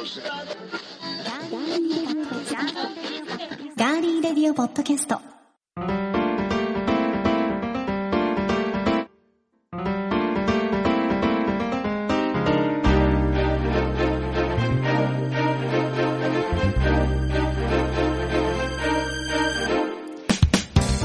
ガーリーレディオポッドキャスト。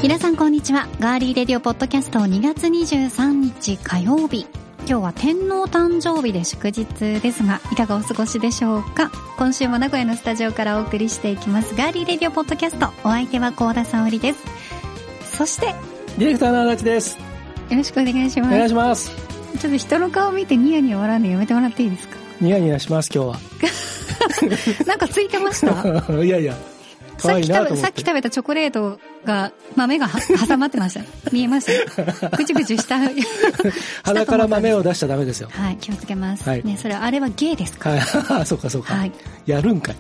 皆さんこんにちは。ガーリーレディオポッドキャスト2月23日火曜日。今日は天皇誕生日で祝日ですが、いかがお過ごしでしょうか？今週も名古屋のスタジオからお送りしていきます。ガーリーレディオポッドキャスト。お相手は高田沙織です。そして、ディレクターの足立です。よろしくお願いします。お願いします。ちょっと人の顔見てニヤニヤ笑うのやめてもらっていいですか？ニヤニヤします、今日 なんかついてました？は。いやいや。さっき食べたチョコレートが、豆がは 挟まってました。見えました？ぐちぐちした。鼻から豆を出しちゃダメですよ。はい、気をつけます。はいね、それ、あれはゲイですか？はい、そうかそうか。はい。やるんかい。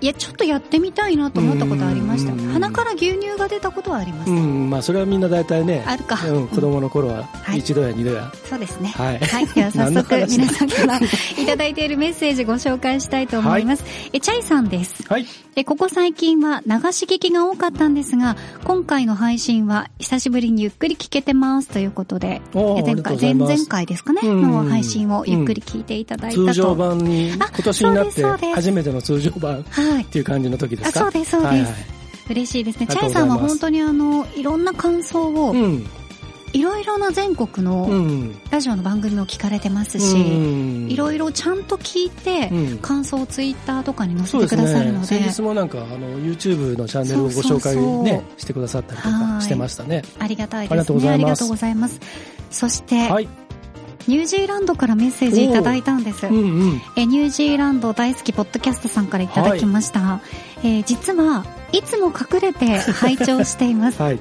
いや、ちょっとやってみたいなと思ったことありました。うん鼻から牛乳が出たことはあります。うん、まあそれはみんな大体ね、あるかうん、子供の頃ははい一度や二度や。そうですね。はいでは 早速、話皆さんからいただいているメッセージご紹介したいと思います。え、チャイさんです。はい。えここ最近は流し聞きが多かったんですが、今回の配信は久しぶりにゆっくり聞けてますということで、え前回、前々回ですかね、うんの配信をゆっくり聞いていただいたと。通常版に、あ今年になって初めての通常版っはい。ていう感じの時ですか？あそうですそうです。はいはい。嬉しいですね。あチャイさんは本当にあの、いろんな感想を、うん。いろいろな全国うのん。ラジオの番組を聞かれてますうし、ん。いろいろちゃんと聞いて、うん。感想をツイッターとかに載せてくださるので、先日もなんかあの YouTube のチャンネルをご紹介ねしてくださったりとはいかしてましたね。ありがたいですね。ありがとうございます。とうございます。そして、はいニュージーランドからメッセージいただいたんです。うんうんえニュージーランド大好きポッドキャストさんからいただきました。えー実はいつも隠れて拝聴しています。はい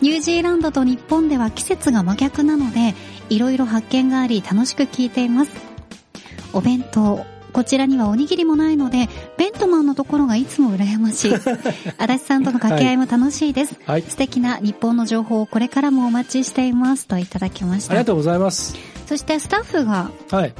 ニュージーランドと日本では季節が真逆なので、いろいろ発見があり楽しく聞いています。お弁当。こちらにはおにぎりもないので、ベントマンのところがいつも羨ましい。足立さんとの掛け合いも楽しいです。はい素敵な日本の情報をこれからもお待ちしています。といただきました。ありがとうございますそしてスタッフがはい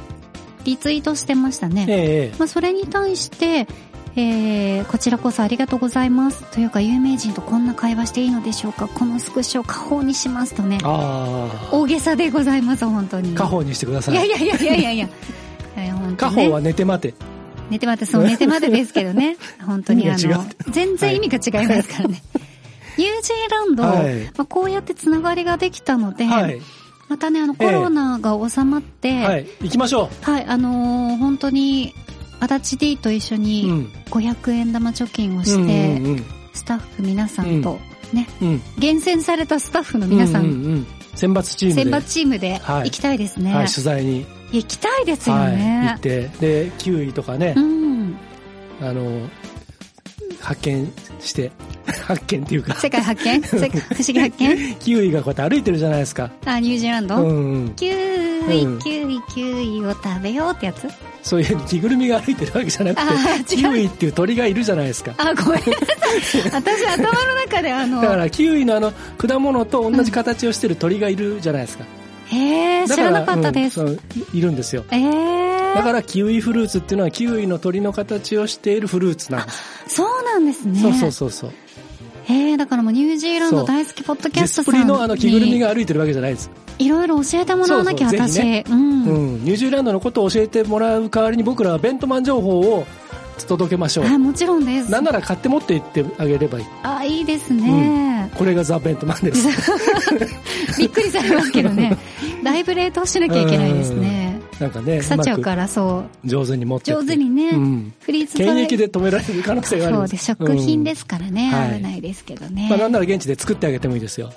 リツイートしてましたね。ええまあ、それに対して、えー、こちらこそありがとうございます。というか、有名人とこんな会話していいのでしょうかこのスクショを家宝にしますとね。あ大げさでございます、本当に。あ家宝にしてくださいいやいやいやいやいやいや。家宝は寝て待て寝て待って、そう、寝て待てですけどね。本当にあの全然意味が違いますからね。ニュージーランド、はいまあ、こうやってつながりができたので、はいまたね、あの、コロナが収まって、はい。行きましょはい、あのー本当に、足立 D と一緒ううにん500円玉貯金をして、うんうんスタッフ皆さんと、ね、うん。うん。厳選されたスタッフの皆さん、うううん。選抜チームで。選抜チームではい。行きたいですね。はい取材に。行きたいですよはい行ねっ。て。でキウイとかね。うん。あの発見して発見っていうか世界発見？世界不思議発見？キウイがこうやって歩いてるじゃないですかあ、ニュージーランド、うんうんキウイ、うんキウイ、キウイを食べようってやつ？そういう着ぐるみが歩いてるわけじゃなくて、キウイっていう鳥がいるじゃないですか。あ、ごめんなさい。私頭の中であの、だからキウイのあの果物と同じ形をしてる鳥がいるじゃないですか。へー、だから知らなかったです。うんいいるんですよ。えー、だからキウイフルーツっていうのはキウイの鳥の形をしているフルーツなんです。そうなんですね。そうそうそうそう。へー、だからもうニュージーランド大好きポッドキデャストさんスプリのあの着ぐるみにが歩いてるわけじゃないです。いろいろ教えてもらわなきゃ私。ねうん。うん。ニュージーランドのことを教えてもらう代わりに僕らはベントマン情報を届けましょう。はい、もちろんです。なんなら買って持って行ってあげればいい。あ、いいですね。これがザ・ベントマンです。びっくりされますけどね。だいぶ冷凍しなきゃいけないですね。なんかね、腐っちゃから、そう。く上手に持って上手にね、うんフリーズドライ検疫で止められる可能性があるんそうです。食品ですからね、はい危ないですけどね。まあなんなら現地で作ってあげてもいいですよ。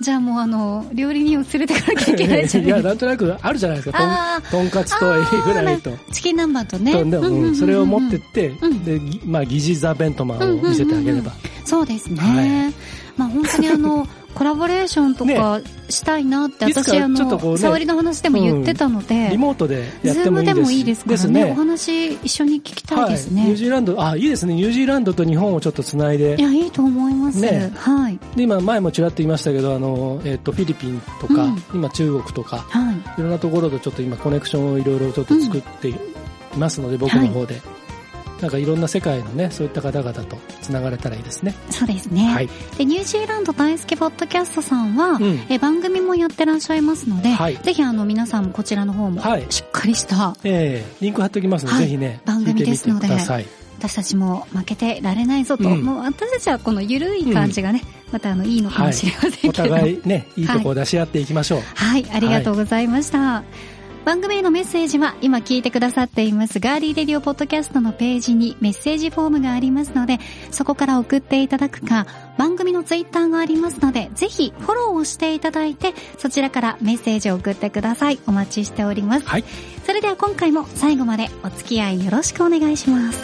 じゃあもうあの、料理人を連れてかなきゃいけないじゃいや、ないですか。なんとなくあるじゃないですか。あとんとんかつとエビフライと。チキン南蛮とね。うんそれを持ってって、うんで、ぎまあ、疑似ザ・ベントマンを見せてあげれば。そうですね。はいまあ本当にあの、コラボレーションとかしたいなって、いつか私あの、ね沙織の話でも言ってたので、リモートでやっズームでてもいいですもいいですからね。お話一緒に聞きたいですね。はい。ニュージーランド、あ、いいですね。ニュージーランドと日本をちょっとつないでい。や、いいと思います。ねはい。で、今、前もちらっと言いましたけど、あの、えっ、と、フィリピンとか、うん今中国とか、はい。いろんなところとちょっと今コネクションをいろいろちょっと作ってますので僕の方で、なんかいろんな世界のねそういった方々とつながれたらいいですね。そうですね、はい。でニュージーランド大好きポッドキャストさんは、うん。え番組もやってらっしゃいますので、はい。ぜひあの皆さんもこちらの方もはい。しっかりしたええリンク貼っておきますので、はい。ぜひね番組ですので私たちも負けてられないぞと、うん。もう私たちはこのゆるい感じがね、またあのいいのかもしれませんけおれども、互いね い。いとこを出し合っていきましょう、はい、ありがとうございました。番組へのメッセージは今聞いてくださっていますガーリーレディオポッドキャストのページにメッセージフォームがありますのでそこから送っていただくか番組のツイッターがありますのでぜひフォローをしていただいてそちらからメッセージを送ってください。お待ちしております。はい。それでは今回も最後までお付き合いよろしくお願いします。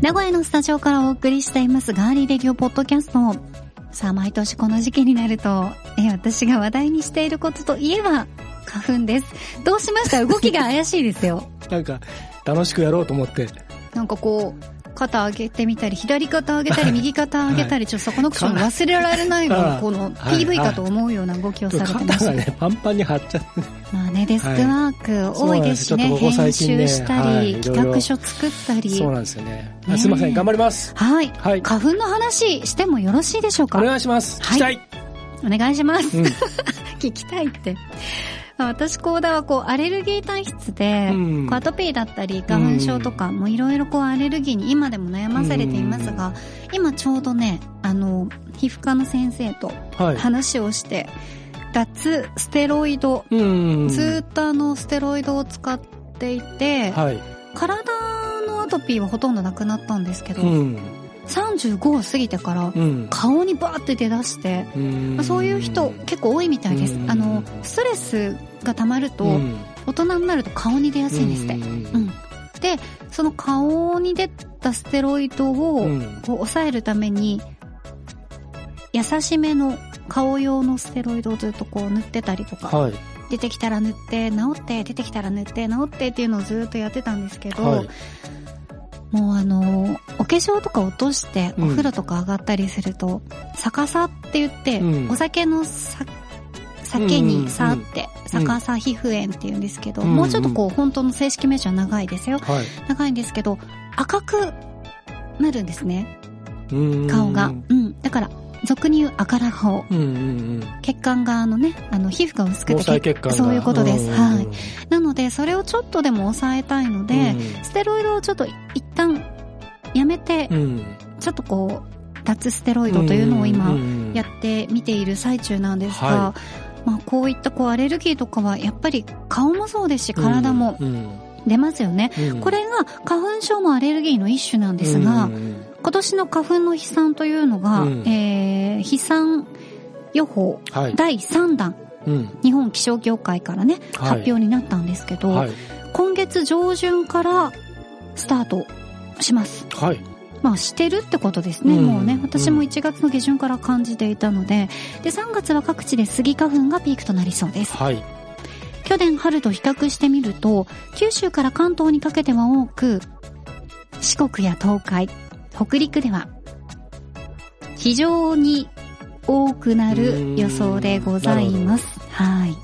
名古屋のスタジオからお送りしていますガーリーレディオポッドキャストさあ毎年この時期になるとえ私が話題にしていることといえば花粉です。どうしました？動きが怪しいですよ。なんか楽しくやろうと思って。なんかこう肩上げてみたり左肩上げたり 右肩上げたり、ちょっとそこのクション忘れられないのはいこのはい。PV かと思うような動きをされてま肩したがねパンパンに張っちゃって。まあね、デスクワーク多いですしね、編集したり、企画書作ったり。そうなんですよね。ねすいません。頑張ります。はい、はい。花粉の話してもよろしいでしょうか？お願いします。はい。お願いします。うん。聞きたいって。私、コーダはこう、アレルギー体質で、うん。こうアトピーだったり、花粉症とか、もういろいろこう、アレルギーに今でも悩まされていますが、今ちょうどね、あの、皮膚科の先生とはい。話をして、脱ステロイド、うん。ずーっとあの、ステロイドを使っていて、はい。体のアトピーはほとんどなくなったんですけど、うん。35を過ぎてからうん。顔にバーって出だして、うん。まあそういう人結構多いみたいです。うん。あのストレスが溜まるとうん。大人になると顔に出やすいんですって。うん。うん。でその顔に出たステロイドをうん。こう抑えるために優しめの顔用のステロイドをずっとこう塗ってたりとかはい。出てきたら塗って治って出てきたら塗って治ってっていうのをずっとやってたんですけど、はい。もうあのお化粧とか落としてうん。お風呂とか上がったりすると、逆さって言って、うん。お酒のさ酒にさって、逆さ皮膚炎って言うんですけど、うんもうちょっとこう本当の正式名称は長いですよ。はい。長いんですけど赤くなるんですね。うん顔が、うん、だから俗に言う赤ら顔うんうんうん。血管があのねあの皮膚が薄く毛て細血管が。そういうことです、うんはい。なのでそれをちょっとでも抑えたいので、うんステロイドをちょっと一旦やめて、うん。ちょっとこう脱ステロイドというのを今うんやってみている最中なんですが、はまあ、こういったこうアレルギーとかはやっぱり顔もそうですし体もうん出ますよね、うん。これが花粉症もアレルギーの一種なんですが、うん今年の花粉の飛散というのが、うん。えー飛散予報はい。第3弾うん。日本気象協会からね、はい。発表になったんですけど、はい。今月上旬からスタートします。はいまあしてるってことですね、うん。もうね私もうん。1月の下旬から感じていたので。で3月は各地でスギ花粉がピークとなりそうです。はい。去年春と比較してみると九州から関東にかけては多く四国や東海北陸では非常に多くなる予想でございます。はい。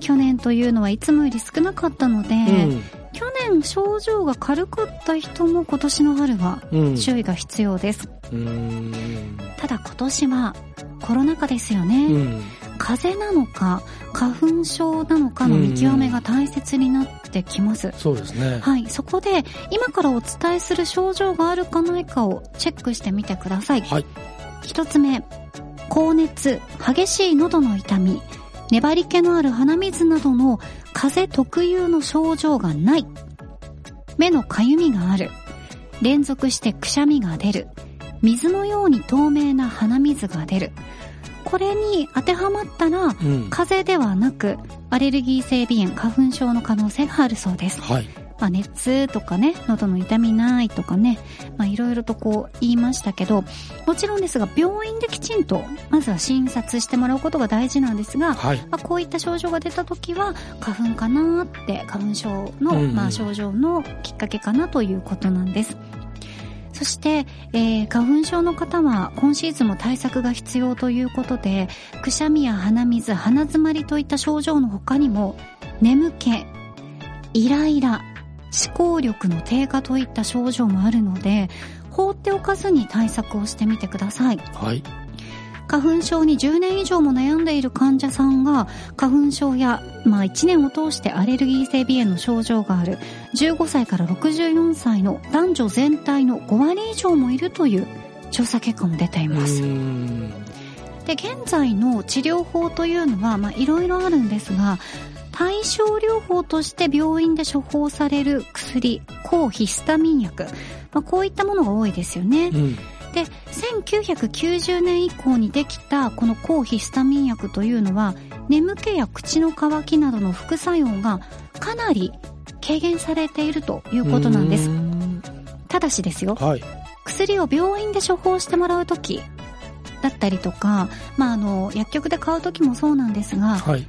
去年というのはいつもより少なかったので、うん去年症状が軽かった人も今年の春はうん。注意が必要です、うん。ただ今年はコロナ禍ですよね、うん。風邪なのか花粉症なのかの見極めが大切になってきます、そうですね。はい。そこで今からお伝えする症状があるかないかをチェックしてみてください。はい。一つ目高熱激しい喉の痛み粘り気のある鼻水などの風邪特有の症状がない。目のかゆみがある。連続してくしゃみが出る。水のように透明な鼻水が出る。これに当てはまったらうん。風邪ではなくアレルギー性鼻炎花粉症の可能性があるそうです。はいまあ、熱とかね、喉の痛みないとかね、まあ、いろいろとこう言いましたけど、もちろんですが、病院できちんと、まずは診察してもらうことが大事なんですが、はいまあ、こういった症状が出た時は、花粉かなって、花粉症の、うんまあ、症状のきっかけかなということなんです。そして、えー花粉症の方は今シーズンも対策が必要ということで、くしゃみや鼻水、鼻詰まりといった症状の他にも、眠気、イライラ、思考力の低下といった症状もあるので、放っておかずに対策をしてみてください。はい。花粉症に10年以上も悩んでいる患者さんが花粉症や、まあ、1年を通してアレルギー性鼻炎の症状がある15歳から64歳の男女全体の5割以上もいるという調査結果も出ていうます。ん。で現在の治療法というのはまあいろいろあるんですが対症療法として病院で処方される薬抗ヒスタミン薬、まあ、こういったものが多いですよね。うん。で1990年以降にできたこの抗ヒスタミン薬というのは眠気や口の渇きなどの副作用がかなり軽減されているということなんですんただしですよはい。薬を病院で処方してもらう時だったりとか、まあ、あの薬局で買う時もそうなんですがはい。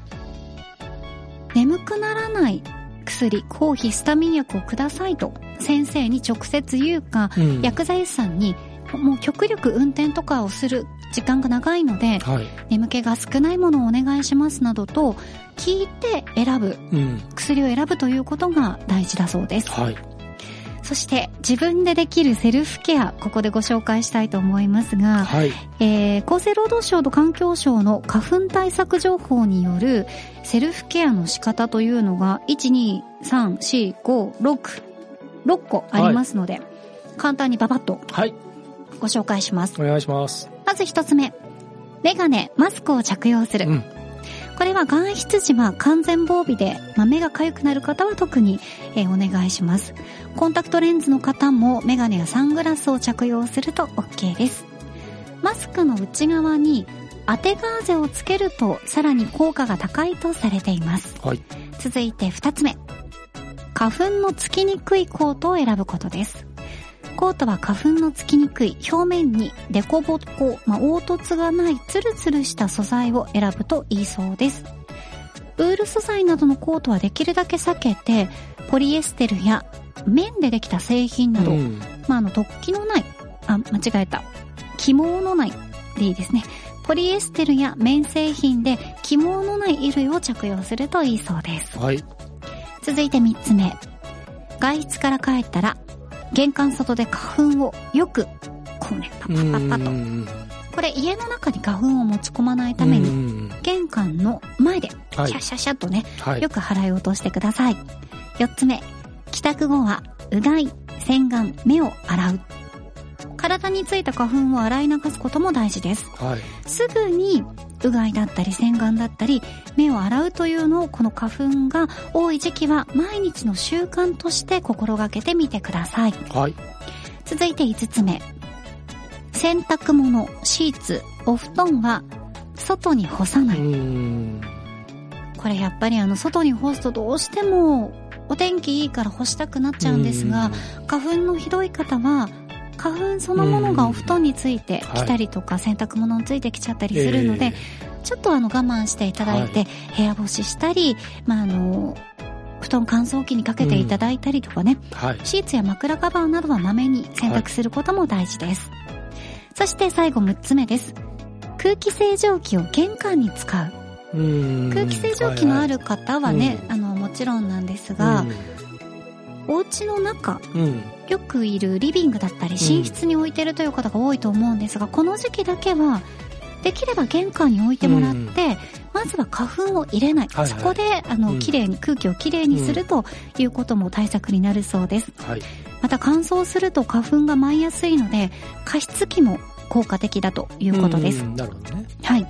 眠くならない薬抗ヒスタミン薬をくださいと先生に直接言うかうん薬剤師さんにもう極力運転とかをする時間が長いのではい。眠気が少ないものをお願いしますなどと聞いて選ぶうん。薬を選ぶということが大事だそうですはい。そして自分でできるセルフケアここでご紹介したいと思いますが、はい。えー厚生労働省と環境省の花粉対策情報によるセルフケアの仕方というのが1234566個ありますので、簡単にババッとはい。ご紹介しますお願いします。まず一つ目。メガネ、マスクを着用する。うんこれは外出時は完全防備で、まあ、目が痒くなる方は特に、えーお願いします。コンタクトレンズの方もメガネやサングラスを着用すると OK です。マスクの内側に当てガーゼをつけるとさらに効果が高いとされています。はい。続いて二つ目。花粉のつきにくいコートを選ぶことです。コートは花粉のつきにくい表面にデコボコ、まあ、凹凸がないツルツルした素材を選ぶといいそうです。ウール素材などのコートはできるだけ避けて、ポリエステルや綿でできた製品など、うんまあ、あの、突起のない、あ、間違えた。起毛のないでいいですね。ポリエステルや綿製品で起毛のない衣類を着用するといいそうです。はい。続いて3つ目。外出から帰ったら、玄関外で花粉をよく、こうね、パッパッパッパッと。うんこれ家の中に花粉を持ち込まないために、うん玄関の前で、シはいャッシャッシャッとね、はい。よく払い落としてください。4つ目、帰宅後は、うがい、洗顔、目を洗う。体についた花粉を洗い流すことも大事です。はい。すぐに、うがいだったり洗顔だったり、目を洗うというのをこの花粉が多い時期は毎日の習慣として心がけてみてください。はい。続いて5つ目。洗濯物、シーツ、お布団は外に干さない。うん。これやっぱりあの外に干すとどうしてもお天気いいから干したくなっちゃうんですが、花粉のひどい方は花粉そのものがお布団についてきたりとか洗濯物についてきちゃったりするので、ちょっとあの我慢していただいて、部屋干ししたり、まああの、布団乾燥機にかけていただいたりとかね、はい。シーツや枕カバーなどはまめに洗濯することも大事です。そして最後6つ目です。空気清浄機を玄関に使う。うん。空気清浄機のある方はね、うんあの、もちろんなんですが、お家の中、うん。うん。よくいるリビングだったり、寝室に置いてるという方が多いと思うんですが、この時期だけは、できれば玄関に置いてもらって、まずは花粉を入れない。はいはいそこで、あの、うん綺麗に、空気をきれいにするということも対策になるそうです。はい。また乾燥すると花粉が舞いやすいので、加湿器も効果的だということです。うんなるほどね。はい。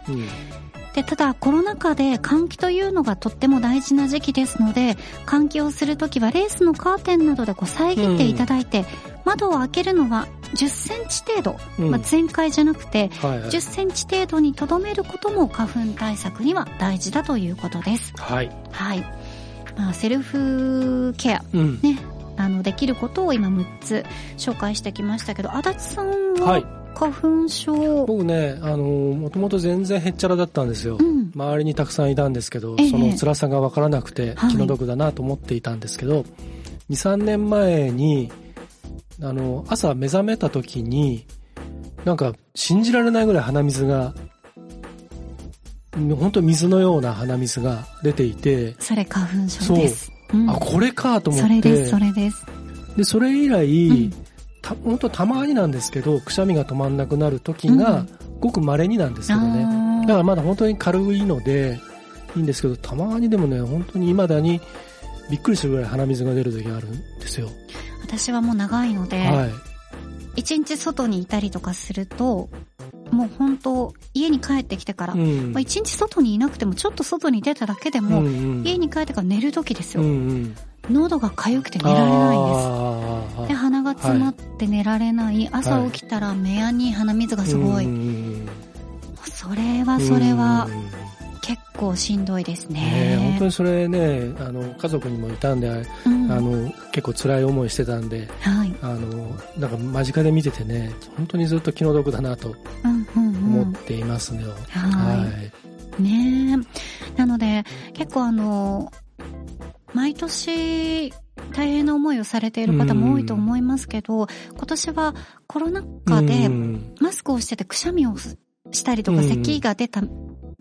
うん。で、ただコロナ禍で換気というのがとっても大事な時期ですので、換気をするときはレースのカーテンなどでこう遮っていただいて、窓を開けるのは10センチ程度、うんまあ、全開じゃなくて、はいはい10センチ程度にとどめることも花粉対策には大事だということです。はい。はい。まあ、セルフケア、うん。ね、あの、できることを今6つ紹介してきましたけど、足立さんは。はい花粉症、僕ね、あの、もともと全然へっちゃらだったんですよ。うん。周りにたくさんいたんですけど、ええその辛さがわからなくてはい気の毒だなと思っていたんですけど、2、3年前にあの、朝目覚めた時に、なんか信じられないぐらい鼻水が、本当水のような鼻水が出ていて、それ花粉症です。うんあ、これかと思って。それです、それです。で、それ以来、うんた本当たまになんですけど、くしゃみが止まんなくなる時が、ごく稀になんですけどね。あーだからまだ本当に軽いので、いいんですけど、たまにでもね、本当に未だにびっくりするぐらい鼻水が出る時があるんですよ。私はもう長いので、はい。一日外にいたりとかすると、もう本当家に帰ってきてから、うんまあ、一日外にいなくてもちょっと外に出ただけでも、うん家に帰ってから寝る時ですよ。うんうん、喉が痒くて寝られないんです。で、鼻が詰まって寝られない。朝起きたら目やに鼻水がすごい。うんうんそれはそれはうん結構しんどいですねえね。本当にそれね、あの、家族にもいたんで、うんあの、結構辛い思いしてたんで、はい。あの、なんか間近で見ててね、本当にずっと気の毒だなとうんうんうん。思っていますね。ははい。い。ねえ。なので、結構あの、毎年、大変な思いをされている方も多いと思いますけど、今年はコロナ禍でうん。マスクをしててくしゃみをしたりとか、うん。咳が出た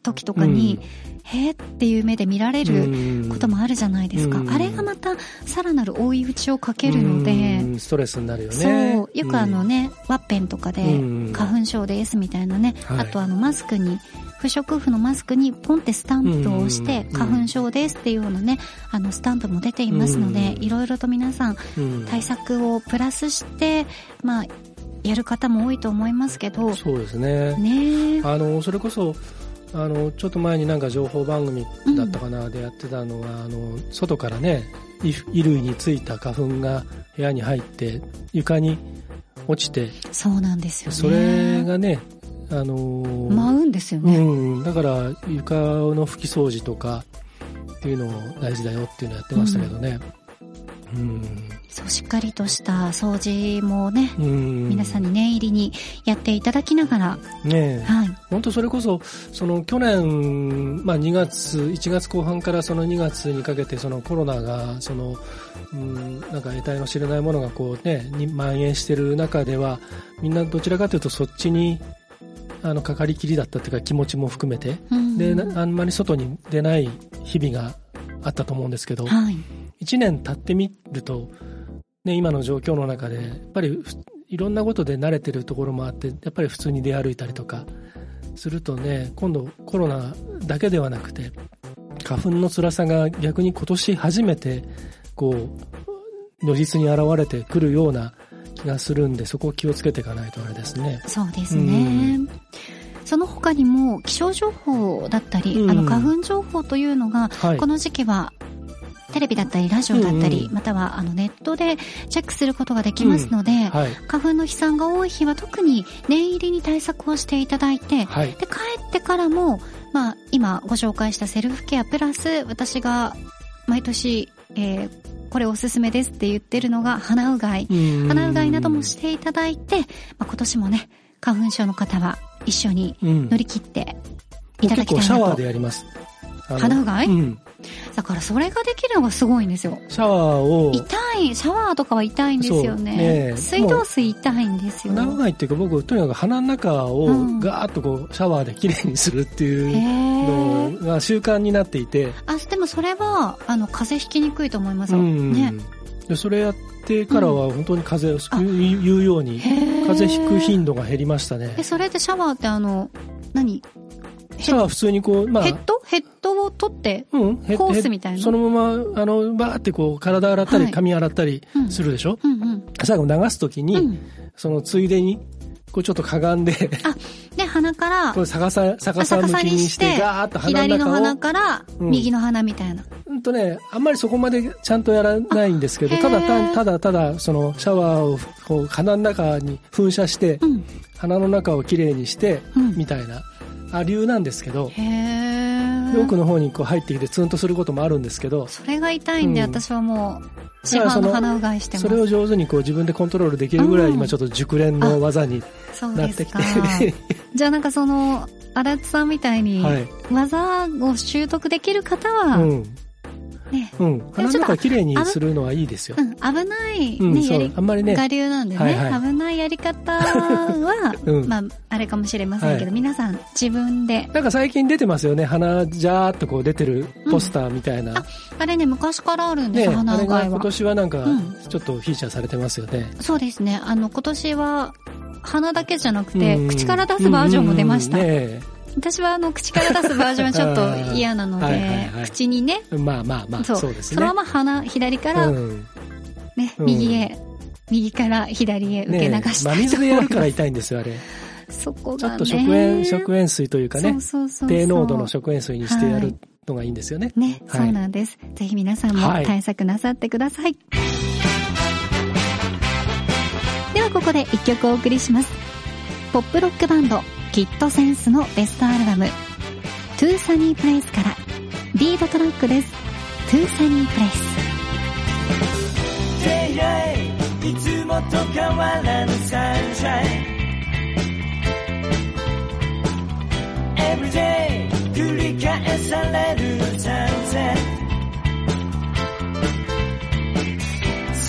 時とかに、へーっていう目で見られることもあるじじゃないですか。うん。あれがまたさらなる追い打ちをかけるので、うん。ストレスになるよそう。ね。、よくあのね、ワッペンとかでうん。花粉症ですみたいなね、はい。あとあのマスクに、不織布のマスクにポンってスタンプを押して、うん花粉症ですっていうようなね、あのスタンプも出ていますので、うんいろいろと皆さんうん対策をプラスして、まあ、やる方も多いと思いますけど、そうですね。ねえ。あの、それこそ、あの、ちょっと前になんか情報番組だったかな、でやってたのが、あの、外からね、衣衣類についた花粉が部屋に入って、床に落ちて、そうなんですよね。それがね、あのー舞うんですようね。ん、だから床の拭き掃除とかっていうのを大事だよっていうのをやってましたけどね。うん。そう、しっかりとした掃除もね、うん。皆さんに念入りにやっていただきながら、ねえ。はい。本当それこそ、その去年、まあ2月、1月後半からその2月にかけてそのコロナが、その、うん、なんか得体の知れないものがこうね、に蔓延してる中では、みんなどちらかというとそっちに、あの、かかりきりだったっていうか気持ちも含めて、うんで、なあんまり外に出ない日々があったと思うんですけど、はい。一年経ってみると、ね、今の状況の中で、やっぱりふいろんなことで慣れてるところもあって、やっぱり普通に出歩いたりとかするとね、今度コロナだけではなくて、花粉の辛さが逆に今年初めて、こう、如実に現れてくるような気がするんで、そこを気をつけていかないとあれですね。そうですね。その他にも気象情報だったり、うんあの花粉情報というのが、はいこ。の時期はテレビだったりラジオだったり、うんうんまたはあのネットでチェックすることができますので、はい。花粉の飛散が多い日は特に念入りに対策をしていただいて、はい。で、帰ってからも、まあ、今ご紹介したセルフケアプラス、私が毎年、えーこれおすすめですって言ってるのが鼻うがい。鼻うがいなどもしていただいて、まあ、今年もね、花粉症の方は一緒にうん乗り切っていただきたいなと。結構シャワーでやります。あの鼻うがい？うん。だからそれができるのがすごいんですよ。シャワーを、痛い、シャワーとかは痛いんですよねね。水道水痛いんですよ。鼻うがいっていうか僕とにかく鼻の中をうんガーッとこうシャワーできれいにするってへいうーのが習慣になっていて、あ、でもそれは、あの、風邪ひきにくいと思いますよ。うんね。でそれやってからは本当に風邪をう言うように風邪ひく頻度が減りましたねえ、。それでシャワーってあの、何？シャワー普通にこう、まあ。ヘ、ッド？ヘッドを取って、うん、ヘホースみたいな？そのまま、あの、バーってこう体洗ったりはい。髪洗ったりうん。するでしょ、うんうん。最後流すときに、うん。そのついでに、こうちょっとかがんで、あ、で、鼻から こ、れ逆さ、逆さ向きにして、ガーッと鼻左のの中を鼻から、うん。右の鼻みたいな。うんとね、あんまりそこまでちゃんとやらないんですけど、あただたただただ、そのシャワーをこう鼻の中に噴射して、うん。鼻の中をきれいにして、うん。みたいな、あ流なんですけど。奥の方にこう入ってきてツンとすることもあるんですけど、それが痛いんで、うん私はもう、市販の鼻うがいしてます。それを上手にこう自分でコントロールできるぐらい、うん今ちょっと熟練の技にそうなってきですか。て、じゃあなんかその、足立さんみたいに、はい。技を習得できる方は、うん。ね、うん、鼻の中きれいにするのはいいですよ。う。ん、危ない、ねうんりあんまりね。我流なんでね、はいは危ないやり方は、うん。まあ、あれかもしれませんけど、はい。皆さん自分で、なんか最近出てますよね。鼻ジャーっとこう出てるポスターみたいな。あれね、昔からあるんですね、よ、鼻うがいは。が今年はなんかうん。ちょっとフィーチャーされてますよね。そうですね、あの、今年は、鼻だけじゃなくて、うん。口から出すバージョンも出ました。うんうんね私はあの、口から出すバージョンはちょっと嫌なので、はいはいはい口にね、まあまあまあ、そうね。そのまま鼻、左から、うんね、うん右へ、右から左へ受け流した真いと思います。水でやるから痛いんですよ、あれ。そこがね。ちょっと食塩、食塩水というかね低濃度の食塩水にしてやるのがいいんですよね。ね、はいそうなんです。ぜひ皆さんもはい対策なさってください。ではここで一曲お送りします。ポップロックバンド、キットセンスのベストアルバム、 To Sunny Place から、リードトラックです。 To Sunny Place。いいつもと変わらぬ sunshine Everyday 繰り返される sunset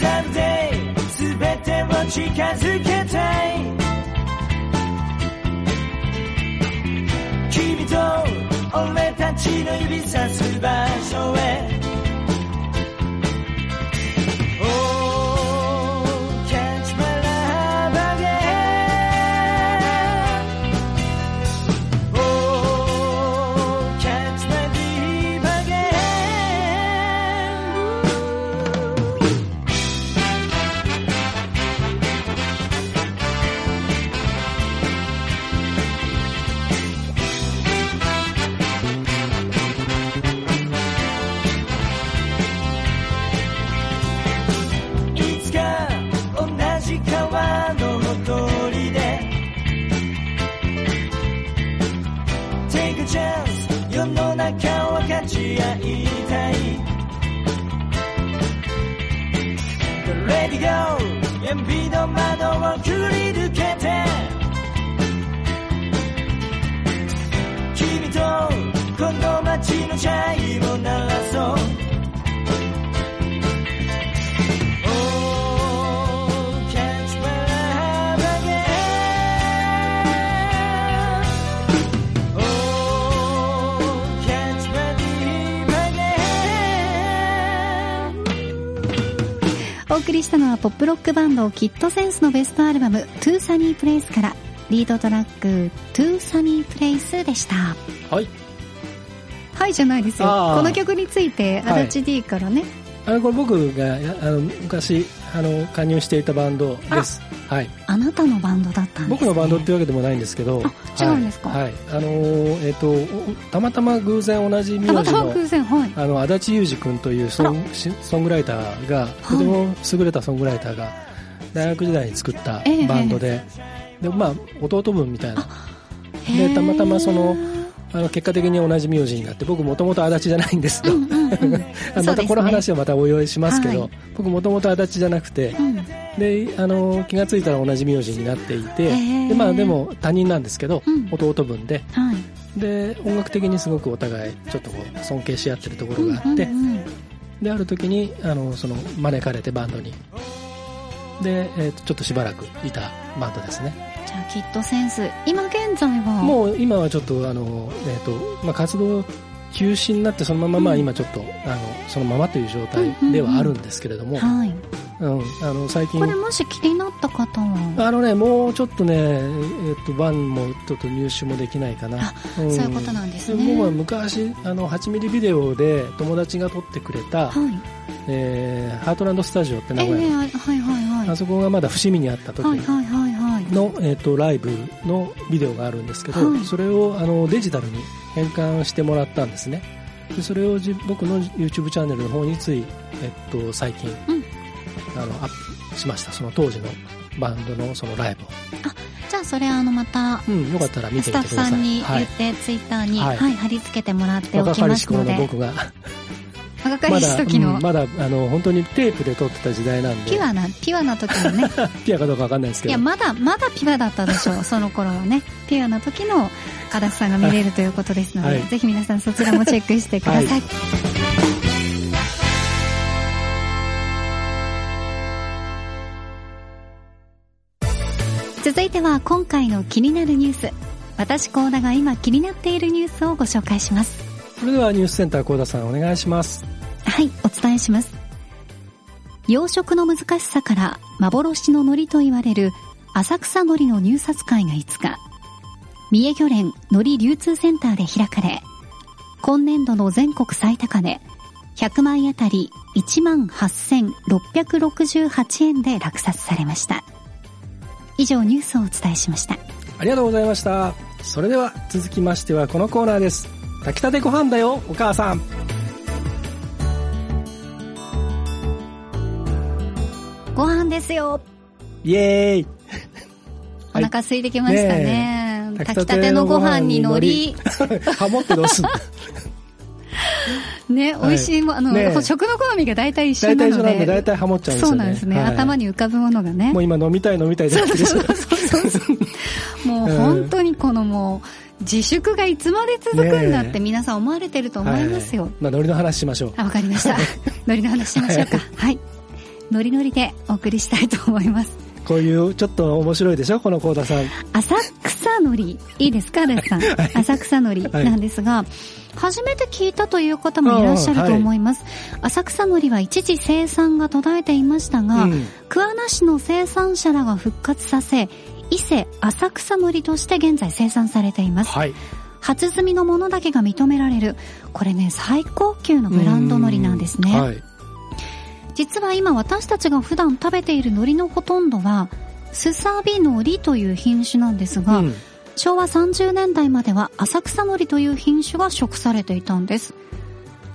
Someday 全てを近づけたい。俺たちの指さす場所へ。君とこの街のチャイお送りしたのはポップロックバンドキットセンスのベストアルバムトゥーサニープレイスからリードトラック To Sunny Place でした。はい。はいじゃないですよ。この曲について、はい足立 D からね、あの、これ僕が、やあの、昔、あの、加入していたバンドです。はい。あなたのバンドだったんです、ね。僕のバンドっていうわけでもないんですけど。あ違うんですか？はい。はいあのー、えっ、と、おたまたま偶然同じ名字の、はい。あの、足立裕二君というソンしソングライターが、とても優れたソングライターが、大学時代に作ったええバンドで、で、まあ、弟分みたいな。で、たまたまその、あの、結果的に同じ名字になって、僕もともと足立じゃないんですよ。うんうんうん あまたこの話はまたおいおいしますけど、はい僕もともと足立じゃなくて、うんで、あの、気がついたら同じ名字になっていて、で、まあでも他人なんですけど、うん弟分で、はい。で、音楽的にすごくお互いちょっとこう尊敬し合ってるところがあって、うんうんうんで、ある時に、あの、その、招かれてバンドに。で、えーとちょっとしばらくいたバンドですね。じゃあ、キットセンス、今現在は、もう今はちょっと、あの、えっ、と、まあ、活動休止になってそのまま、まあ今ちょっと、あの、そのままという状態ではあるんですけれども、はい。うん、あの、最近こ、れもし気になった方は、あのね、もうちょっとね、えっ、と、バンもちょっと入手もできないかな。あんそういうことなんですね僕は昔、あの、8ミリビデオで友達が撮ってくれた、はい。えーハートランドスタジオってええ名古屋の、はいはいはい。あそこがまだ伏見にあった時はいはいはいはい。の、えっ、と、ライブのビデオがあるんですけど、はいそれを、あの、デジタルに変換してもらったんですね。でそれをじ僕の YouTube チャンネルの方につい、えっと、最近、うんあの、アップしました。その当時のバンドのそのライブを。じゃあ、それあの、また、うん、よかったら見てスタッフみてください。さんにはい。言って、ツイッターに、は、はいい貼り付けてもらってお若きまかりし頃すので、の僕が、若かりし時の、まだ、うんま、あの本当にテープで撮ってた時代なんで。ピュアなピュアな時のね。ピュアかどうか分かんないですけど。いやまだまだピュアだったでしょう その頃はね。ピュアな時の足立さんが見れるということですので、はい、ぜひ皆さんそちらもチェックしてください、はい。続いては今回の気になるニュース。私コ高田が今気になっているニュースをご紹介します。それではニュースセンター高田さんお願いします。はいお伝えします。養殖の難しさから幻の海苔と言われる浅草海苔の入札会が5日。三重漁連海苔流通センターで開かれ今年度の全国最高値100枚あたり1万8668円で落札されました。以上ニュースをお伝えしました。ありがとうございました。それでは続きましてはこのコーナーです炊きたてご飯だよお母さん。ご飯ですよ。イエーイ。お腹空いてきましたね,、炊きたてのご飯に海苔 ハモってどうすんの？ね、はい美味しいも、あの、ね食の好みが大体一緒なの大体一緒なんで大で。体ハモっちゃうんですよね。そうなんですね。はい。頭に浮かぶものがね。もう。今飲みたい飲みたいじゃなくてそうそうそうそう。もう本当にこのもう、自粛がいつまで続くんだっねて皆さん思われてると思いますよ。はいまあ海苔の話しましょうあ、わかりました。ノリの話しましょうか。はい。ノリノリでお送りしたいと思います。こういうちょっと面白いでしょ？このコーダさん浅草のり、いいですか、足立さん。浅草のりはいなんですが、初めて聞いたという方もいらっしゃると思います。浅草のりは一時生産が途絶えていましたが、うん桑名市の生産者らが復活させ、伊勢浅草のりとして現在生産されています。はい初摘みのものだけが認められる、これね、最高級のブランドのりなんですね。はい実は今私たちが普段食べている海苔のほとんどは、すさび海苔という品種なんですが、うん昭和30年代までは浅草海苔という品種が食されていたんです。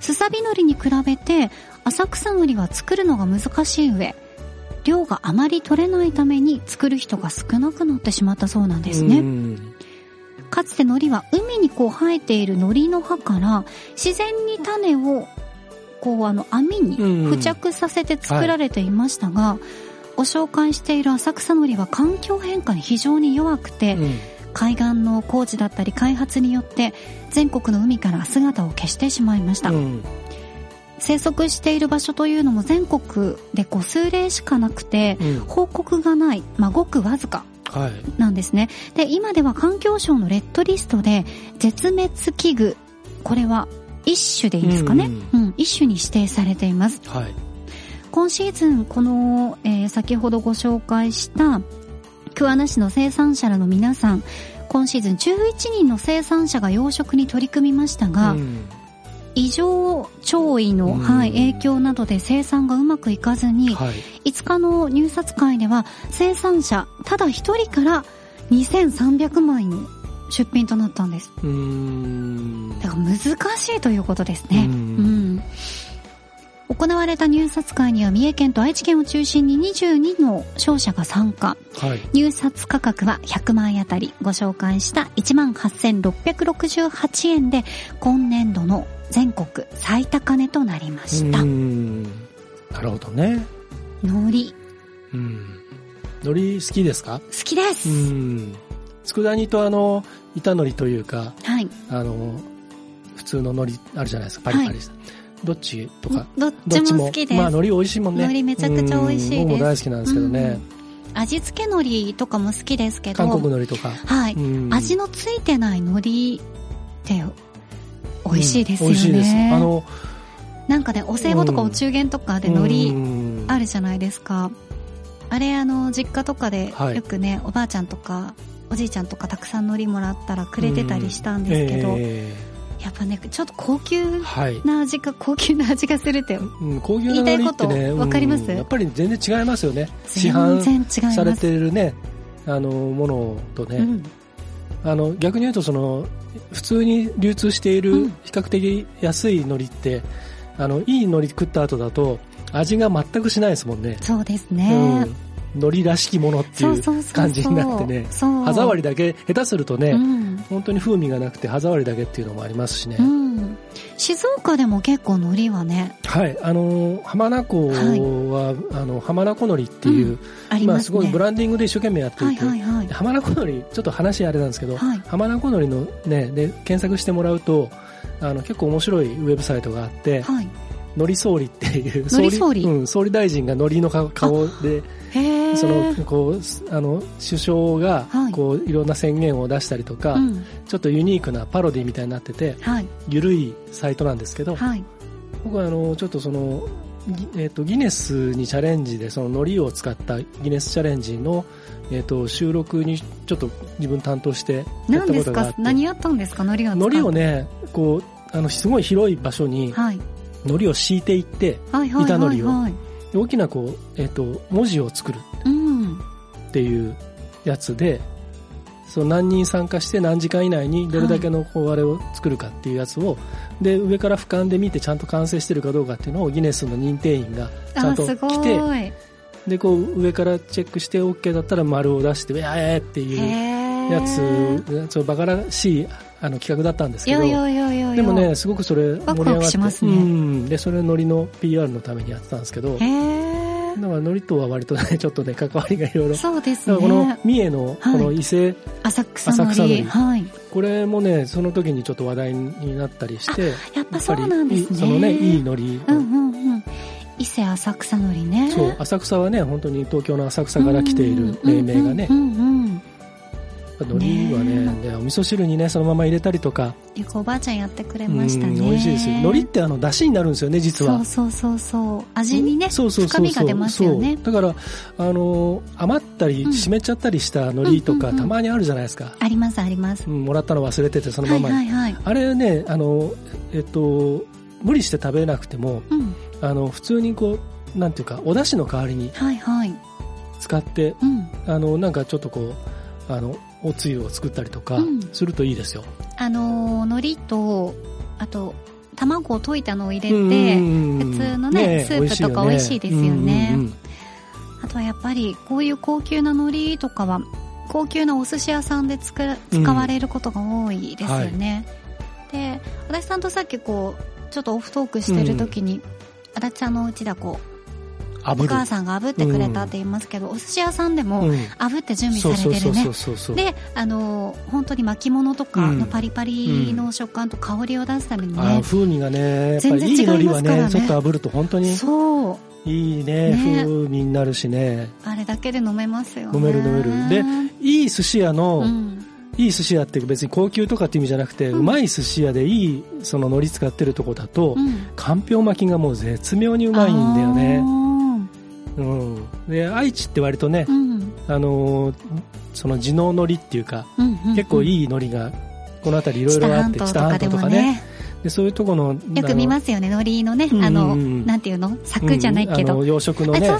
すさび海苔に比べて浅草海苔は作るのが難しい上、量があまり取れないために作る人が少なくなってしまったそうなんですね。うんかつて海苔は海にこう生えている海苔の葉から自然に種をこうあの網に付着させて作られていましたが、ご紹介している浅草海苔は環境変化に非常に弱くて、うん。海岸の工事だったり開発によって全国の海から姿を消してしまいました、うん生息している場所というのも全国でこう数例しかなくてうん。報告がない、まあ、ごくわずかはい。なんですね。で今では環境省のレッドリストで絶滅危惧これは一種でいいですかね、ううん一種に指定されています。はい。今シーズンこの、えー先ほどご紹介した桑名市の生産者らの皆さん今シーズン11人の生産者が養殖に取り組みましたが、うん異常潮位の、うん。はい、影響などで生産がうまくいかずに、はい。5日の入札会では生産者ただ一人から2300枚の出品となったんです。うーん。だから難しいということですね。うん。うん。行われた入札会には三重県と愛知県を中心に22の商社が参加。はい。入札価格は100万円あたり。ご紹介した18,668円で今年度の全国最高値となりました。なるほどね。海苔、うん。海苔好きですか？好きです。うん。佃煮とあの板海苔というかはい。あの普通の海苔あるじゃないですか。パリパリした、どっちとか？どっちも好きです。まあ海苔美味しいもんね。海苔めちゃくちゃ美味しいです。うん。僕も大好きなんですけどね、味付け海苔とかも好きですけど、韓国海苔とか、はい、うん。味のついてない海苔って美味しいですよね。うん美味しいですあのなんかね、お歳暮とかお中元とかで海苔うんあるじゃないですか。あれ、あの、実家とかではいよくね、おばあちゃんとか、おじいちゃんとかたくさん海苔もらったらくれてたりしたんですけど、えやっぱね、ちょっと高級ーはい、な味が、高級な味がするって、うん、高級な言いたいことわかります？うんやっぱり全然違いますよね市全販然違います。されてるねあのものとね、うん。あの逆に言うとその普通に流通していうるん。比較的安い海苔って、あのいい海苔食った後だと味が全くしないですもんね、そうですうね。ん、海苔らしきものっていう感じになってね。歯触りだけ下手するとね、うん。本当に風味がなくて歯触りだけっていうのもありますしね、うん。静岡でも結構海苔はね、はいあの浜名湖は、あの浜名湖海苔っていう、まあ、ありますね。すごいブランディングで一生懸命やっていて、はいはいはい。浜名湖海苔ちょっと話あれなんですけど、はい浜名湖海苔のねで検索してもらうとあの結構面白いウェブサイトがあって、はい。海苔総理っていう海苔総理うん、総理大臣が海苔の顔顔でそのこうあの首相がはい。こういろんな宣言を出したりとか、うん。ちょっとユニークなパロディみたいになっててはい。緩いサイトなんですけど、はい。僕はあのちょっとそのギ,、えー、とギネスにチャレンジでその海苔を使ったギネスチャレンジの、えー、と収録にちょっと自分担当してやっ何たことがあって。何やったんですか？海苔を使って海苔をねこうあのすごい広い場所にはい。海苔を敷いていってはいはい板海苔を大きなこう、えー、と文字を作るうんっていうやつでその何人参加して何時間以内にどれだけのこうあれを作るかっていうやつを、で上から俯瞰で見てちゃんと完成してるかどうかっていうのをギネスの認定員がちゃんと来ていでこう上からチェックして OK だったら丸を出して「えー!」っていうへやーつそうバカらしいあの企画だったんですけどでもねすごくそれ盛り上がってね。うん、でそれ海苔の PR のためにやってたんですけどだから海苔とは割とねちょっとね関わりがいろいろ。そうですだからこのね三重のこの伊勢、浅草の浅草海苔はい。これもねその時にちょっと話題になったりしてやっぱそうなんですね。そのねいい海苔、うんうんうん。伊勢浅草のりね。そう浅草はね本当に東京の浅草から来ている命名がねうんうんうんうん海苔はねねでお味噌汁にねそのまま入れたりとか。よくおばあちゃんやってくれましたね。うん美味しいですよ。海苔ってあの出汁になるんですよね実は。そうそうそうそう。味にねそうそう深みが出ますよね。そう。だからあの余ったりうん。湿っちゃったりした海苔とか、うんうんうん。たまにあるじゃないですか、ありますあります。うんもらったの忘れててそのはいま。まに、はいはい。あれねあのえっと無理して食べなくてもうん。あの普通にこうなんていうかお出汁の代わりにはいはい。使ってうん。あのなんかちょっとこうあのおつゆを作ったりとかうん。するといいですよ、あのー海苔とあと卵を溶いたのを入れて、普普通のねスープとか美味しいですよね。うんうんうん。あとはやっぱりこういう高級な海苔とかは高級なお寿司屋さんで使使われることが多いですよね、で足立さんとさっきこうちょっとオフトークしてる時に、足立さんのうちだこうお母さんが炙ってくれたって言いますけど、お寿司屋さんでもうん。炙って準備されてるね。であのー本当に巻物とかうん。のパリパリの食感と香りを出すためにあねー、風味がね全然違いますからね。ねちょっと炙ると本当にそう。いいねね。風味になるしね。あれだけで飲めますよね。飲める飲める。でいい寿司屋の、うん。いい寿司屋って別に高級とかって意味じゃなくて、ううんまい寿司屋でいいその海苔使ってるとこだと、うん。かんぴょう巻きがもう絶妙にうまいんだよね。あうん。で愛知って割とねー、うん。あのーその地の海苔っていうか、うんうんうん結構いい海苔がこの辺りいろいろあって知多半島とかね。でそういうとこのよく見ますよね海苔のねあの、うんうん。うんなんていうの？柵じゃないけど、うんあの養殖のね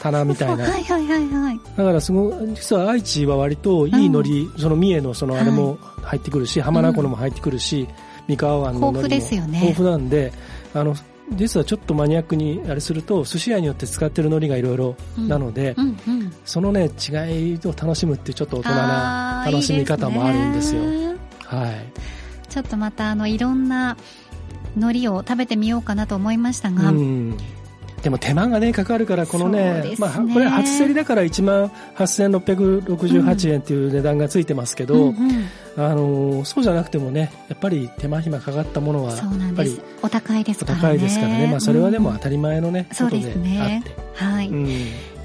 棚みたいな。はいはいはいはい。だからすごい実は愛知は割といい海苔、その三重のそのあれも入ってくるし、浜名湖のも入ってくるし、三河湾のも豊富ですよね。豊富なんであの実はちょっとマニアックにあれすると寿司屋によって使ってる海苔がいろいろなので、うんうん。そのね違いを楽しむってちょっと大人な楽しみ方もあるんですよ。ね。はい。ちょっとまたあのいろんな海苔を食べてみようかなと思いましたが、うんでも手間がねかかるからこのそうねね。まあ、これ初競りだから1万8668円っていう値段がついてますけど、うんうん。あのーそうじゃなくてもねやっぱり手間暇かかったものはやっぱりお高いですおからね。高いですからね、まあ、それはでもうん当たり前のね、そうことでですね。あって、はい、うん。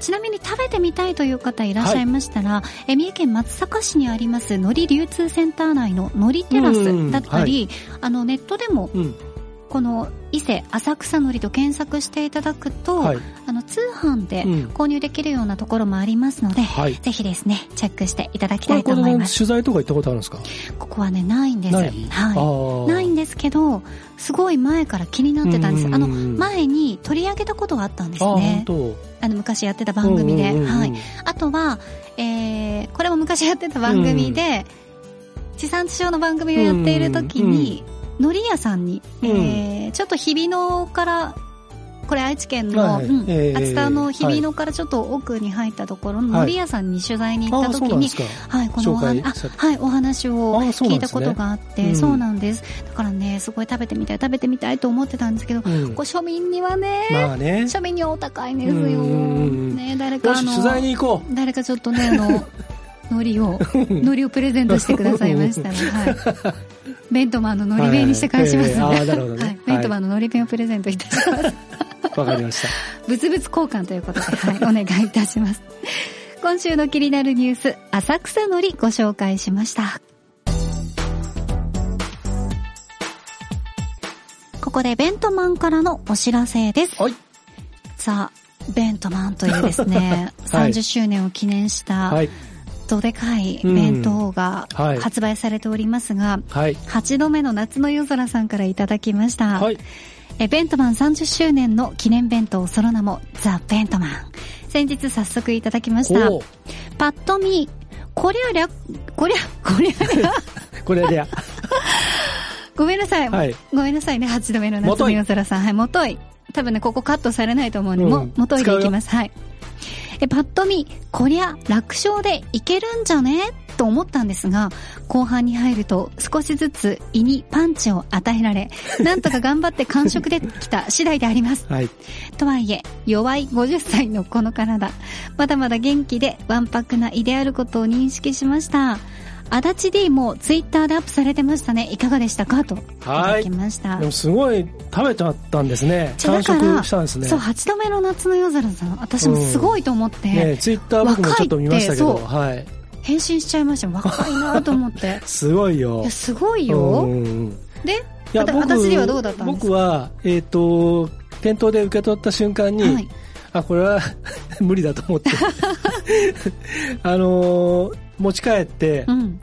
ちなみに食べてみたいという方いらっしゃいましたら、え三重県松阪市にあります海苔流通センター内の海苔テラスだったり、あのネットでもうんこの伊勢浅草海苔と検索していただくと、はい。あの通販でうん。購入できるようなところもありますので、はい、ぜひですねチェックしていただきたいと思います。取材とか行ったことあるんですか？ここはねないんです。ない、あはい。ー。ないんですけどすごい前から気になってたんです。あのうん前に取り上げたことがあったんですね。本あの昔やってた番組で、うんうんうんうん。はい、あとは、えー、これも昔やってた番組で、地産地消の番組をやっている時に、海苔屋さんに、うん。えーちょっと日比野からこれ愛知県の、はい。うんえー熱田の日比野からちょっと奥に入ったところのはい。海苔屋さんに取材に行った時に、はい、このお紹介話あはい、お話を聞いたことがあって、うん。そうなんです。だからね、すごい食べてみたい、食べてみたいと思ってたんですけど、うん。こう庶民にはね、まあね。庶民にはお高いんですよ。ね、誰かあの取材に行こう。誰かちょっとね、あの、海苔を、海苔をプレゼントしてくださいましたら、はい。ベントマンの海苔弁にして返しますね。はいえーあーなるほどねはい。ベントマンの海苔弁をプレゼントいたします。わかりました物々交換ということで、はい、お願いいたします。今週の気になるニュース、浅草のりご紹介しました。ここでベントマンからのお知らせです。はい。さあ、ベントマンというですね、はい30周年を記念したはい。どでかい弁当が発売されておりますが、はい。8度目の夏の夜空さんからいただきました。はい。えベントマン30周年の記念弁当その名もザ・ベントマン。先日早速いただきましたパッと見、こりゃりゃ、こりゃ、こりゃ りゃ、これでや。ごめんなさい。はいごめんなさいね、8度目の夏の夜空さん。はい、もとい。多分ね、ここカットされないと思うんで、うんも、もといでいきます。はい。え、パッと見、こりゃ、楽勝でいけるんじゃね？と思ったんですが、後半に入ると少しずつ胃にパンチを与えられ、なんとか頑張って完食できた次第であります。はい。とはいえ、弱い50歳のこの体、まだまだ元気でわんぱくな胃であることを認識しました。足立 D もツイッターでアップされてましたね。いかがでしたか？といただきました。でもすごい食べちゃったんですね。完食したんですね。そう、8度目の夏の夜空さん、私もすごいと思って、ねツイッター僕もちょっと見ましたけど、若はい。返信しちゃいました。若いなと思って。すごいよ。すごいうんよ。うんうんで、私にはどうだったんですか？僕は、えっ、と、店頭で受け取った瞬間に、はい。あ、これは 無理だと思って、あのー持ち帰って、うん。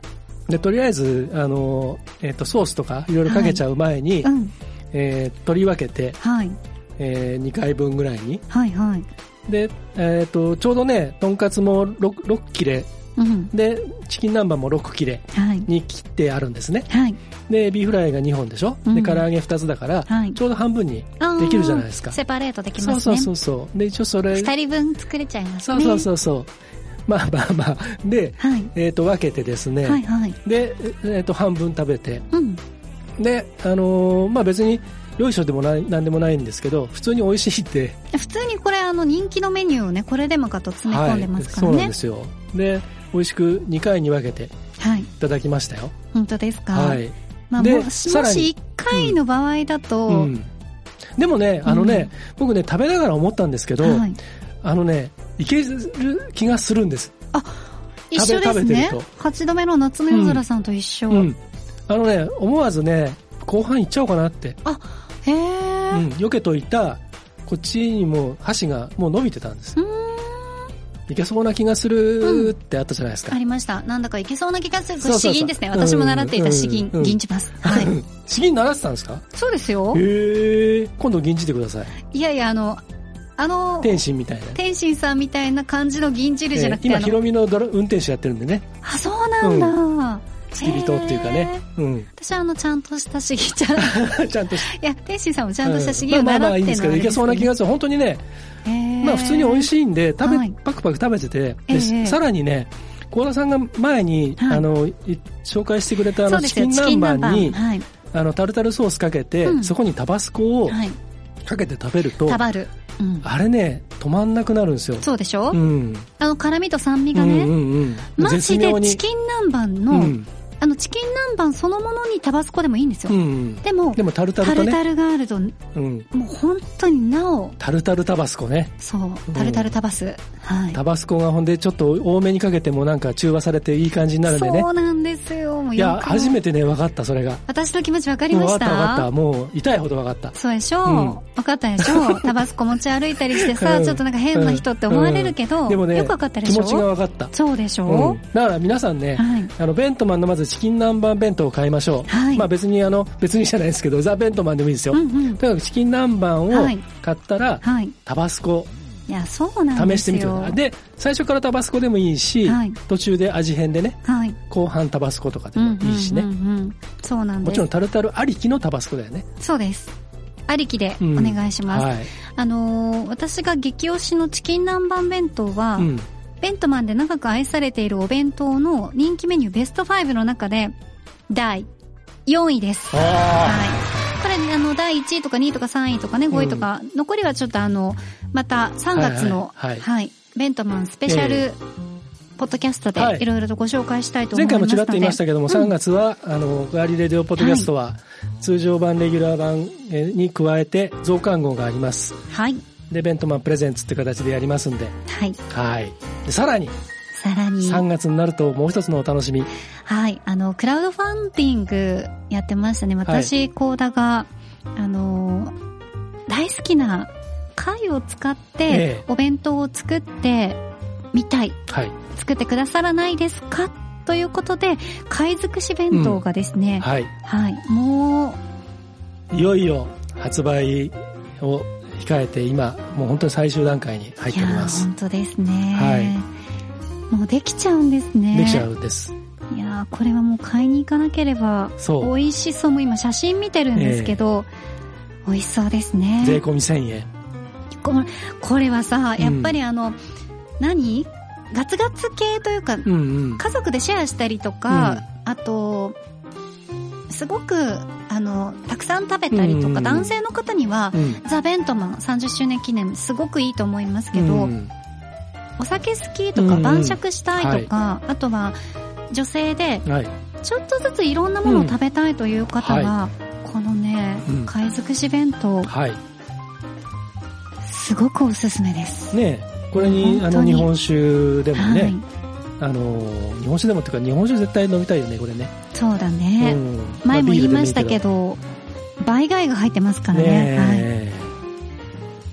で、とりあえず、あのーえっ、と、ソースとかいろいろかけちゃう前に、うん。えー取り分けて、はい。え2回分ぐらいに。はい、はい。で、えっ、と、ちょうどね、とんかつも 6, 6切れ、うん。で、チキン南蛮も6切れはい。に切ってあるんですね。はい。でで、ビーフライが2本でしょ、うんで、唐揚げ2つだから、はいちょうど半分にできるじゃないですか。セパレートできますね。そうそうそう。で、一応それ、二人分作れちゃいますそうね。そうそうそう。まあまあまあ。で、はい。えっ、と、分けてですね。はいはい。で、えっ、と、半分食べて。うん。で、あのーまあ別に、よいしょでもない、なんでもないんですけど、普通に美味しいって。普通にこれあの人気のメニューをね、これでもかと詰め込んでますからねそうなんで。すよ。で、美味しく2回に分けてはい。いただきましたよ。本当ですか？はい。まあ、でももし1回の場合だと、うん。でもね、あのね、僕ね、食べながら思ったんですけど、はい。あのね、いける気がするんです。一緒ですね食べてると。8度目の夏の夜空さんと一緒。うん。あのね、思わずね、後半いっちゃおうかなって。へえ、うん。避けといた、こっちにも箸がもう伸びてたんですう。ーん。いけそうな気がするってあったじゃないですか。ありました。なんだかいけそうな気がする。そう詩吟ですね。私も習っていた詩吟うん、吟じます。はい。詩吟習ってたんですか？そうですよ。へえ。今度吟じてください。いやいや、あの、あの、天心みたいな。天心さんみたいな感じの吟じるじゃなくて、えー今、ヒロミのドラ運転手やってるんでね。あ、そうなんだ。付き人っていうかね。うん。私はあの、ちゃんとした詩吟じゃ、い ちゃんとしや、天心さんもちゃんとした詩吟をうんまあまあいいんですけど、いけそうな気がする。本当にね、まあ普通に美味い。しいんで、食べ、はいパクパク食べてて、さらにね、幸田さんが前に、はいあの、い紹介してくれたあの、チキン南蛮に。あの、タルタルソースかけて、うんそこにタバスコをはい。かけて食べると、たばる。うん。あれね、止まんなくなるんですよ。そうでしょ？うん。あの、辛味と酸味がね、うんうんうん。マジでチキン南蛮の、うん。あの、チキン南蛮そのものにタバスコでもいいんですよ。うん。でも、でもタルタルとね、タルタルがあると、もうん。う本当になお、タルタルタバスコね。そう、タルタルタバス。はい。タバスコがほんでちょっと多めにかけてもなんか中和されていい感じになるんでね。そうなんですよ。もういや、初めてね、分かった、それが。私の気持ち分かりまし分かった？分かったた。もう、痛いほど分かった。そうでしょう、うん分かったでしょう タバスコ持ち歩いたりしてさ、うんちょっとなんか変な人って思われるけど、うんでもね、よく分かったでしょ気持ちが分かった。そうでしょうん。だから皆さんね、はい。あの、ベントマンのまずチキン南蛮弁当を買いましょう。はいまあ別にあの、別にじゃないですけど、ザ・ベントマンでもいいですよ。うんうん。とにかくチキン南蛮をはい買ったら、はい。タバスコいや、そうなんですよ。試してみてください。で、最初からタバスコでもいいし、はい途中で味変でね、はい。後半タバスコとかでうんもいいしね。うんうんうんそうなんです。もちろんタルタルありきのタバスコだよね。そうです。ありきでおうん願いします。はい。あのー私が激推しのチキン南蛮弁当は、うん。ベントマンで長く愛されているお弁当の人気メニューベスト5の中で、第4位です。あはい。これね、あの、第1位とか2位とか3位とかね、5位とか、残りはちょっとあの、また3月の、はいはいはいベントマンスペシャル、えポッドキャストではいいろいろとご紹介したいと思前いますので。回もちらっと言いましたけども、3月は、あの、ガーリーレディオポッドキャストは、通常版、レギュラー版えーに加えて増刊号があります。はい。で、ベントマンプレゼンツって形でやりますんで、はい。はい。で、さらに、さらに、3月になるともう一つのお楽しみ。はい、あの、クラウドファンディングやってましたね。私、コーダが、あの、大好きな貝を使っえてえ、お弁当を作ってみたい。はい。作ってくださらないですか？ということで、貝尽くし弁当がですね、はい。はい、もう、いよいよ発売を控えて今、もう本当に最終段階に入っておりいやーます。本当ですね。はいもうできちゃうんですね。できちゃうんです。いやーこれはもう買いに行かなければ、そう。美味しそう。もう今写真見てるんですけど、美味しそうですね。税込み1000円。これこれはさ、うんやっぱりあの、何？ガツガツ系というか、うんうん。家族でシェアしたりとか、あと、すごく、あの、たくさん食べたりとか、男性の方には、うん。ザ・ベントマン30周年記念すごくいいと思いますけど、うんお酒好きとか晩酌したいとか、あとは女性ではい。ちょっとずついろんなものを食べたいという方は、このねうん、貝尽くし弁当、はい。すごくおすすめです。ねえこれに、あの、日本酒でもね、はい。あの、日本酒でもっていうか、日本酒絶対飲みたいよね、これね。そうだね。うん前も言いましたけど、倍貝が入ってますからもいいけどね。は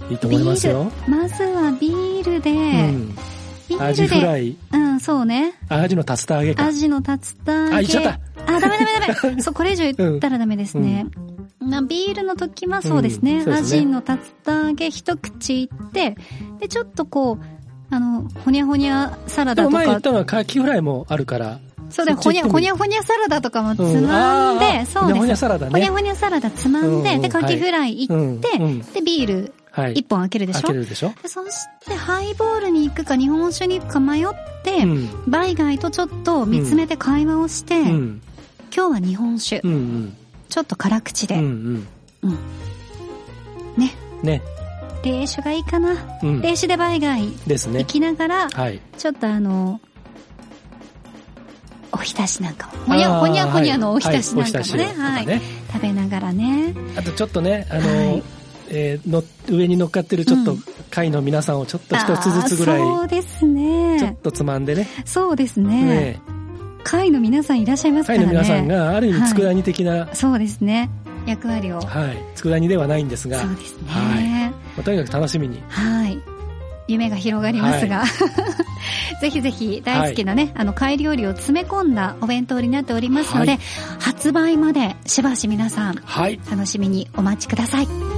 い。いいと思いますよ。まずはビールで、うん。ビアジールで、フライ、うん、そうね。アジの竜田揚げか。アジの竜田揚げ。あ言っちゃったあ、ダメダメダメ。そう、これ以上言ったらダメですね。なビールの時はそうですね。うんすねアジの竜田揚げ一口いって、で、ちょっとこう、あの、ほにゃほにゃサラダとか前言っ、たのはカキフライもあるから。そうだよ、ほにゃ、ほにゃほにゃサラダとかもつうんまんで、あーそうほにゃほにです。ゃサラダね。ほにゃほにゃサラダつまんで、うんで、カキフライいって、うんうんで、ビールはい。一本開けるでしょ？開けるでしょ？でそして、ハイボールに行くか日本酒に行くか迷って、うん。バイガイとちょっと見つめて会話をして、うん。今日は日本酒、うんうん。ちょっと辛口で、うんうん。うんね、ね。冷酒がいいかな。うん。冷酒でバイガイですね行。きながら、はい。ちょっとあの、おひたしなんかも、ほにゃほにゃほにゃのおひたしなんかもね、はいおひたしとかはい、ね食べながらね。あとちょっとね、あの、はいえーの、上に乗っかってるちょっとうん貝の皆さんをちょっと一つずつぐらい、そうですちょっね。とつまんでね。そうですね。ね会の皆さんいらっしゃいますからね。貝の皆さんがある意味佃煮的な、そうですね。役割を。はい、佃煮ではないんですが、そうですね。はいまあとにかく楽しみに。はい。夢が広がりますが、ぜひぜひ大好きなね、あの、貝料理を詰め込んだお弁当になっておりますので、はい発売までしばし皆さんはい。楽しみにお待ちください。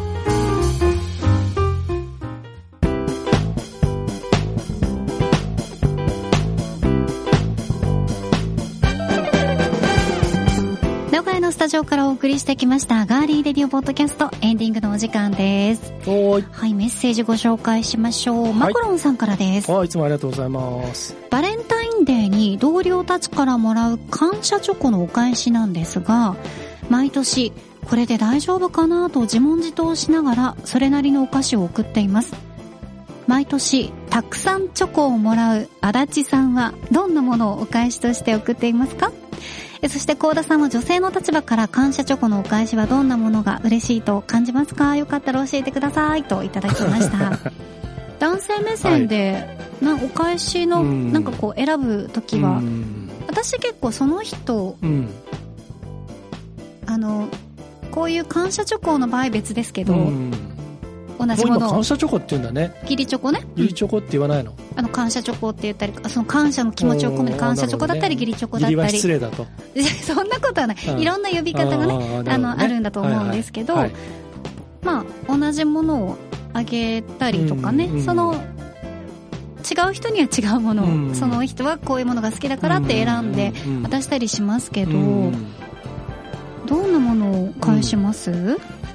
りしてきましたガーリーレディオポッドキャストエンディングのお時間です。い。はい、メッセージご紹介しましょう。マコロンさんからです。あいつもありがとうございます。バレンタインデーに同僚たちからもらう感謝チョコのお返しなんですが、毎年これで大丈夫かなと自問自答しながらそれなりのお菓子を送っています。毎年たくさんチョコをもらう足立さんはどんなものをお返しとして送っていますか？えそして高田さんは女性の立場から感謝チョコのお返しはどんなものが嬉しいと感じますか？よかったら教えてくださいといただきました。男性目線で、なお返しのうんなんかこう選ぶときは、うん。私結構その人うん。あのこういう感謝チョコの場合別ですけど、うん同じものを。感謝チョコって言うんだね。義理チョコね、ゆりチョコって言わないの？あの感謝チョコって言ったりその感謝の気持ちを込めて感謝チョコだったり義理チョコだったり、失礼だと。そんなことはない、うん。いろんな呼び方がねね。あのあるんだと思うんですけどまあ同じものをあげたりとかね、その違う人には違うものを、うん。その人はこういうものが好きだからって選んでうん。渡したりしますけど、うんどんなものを返します、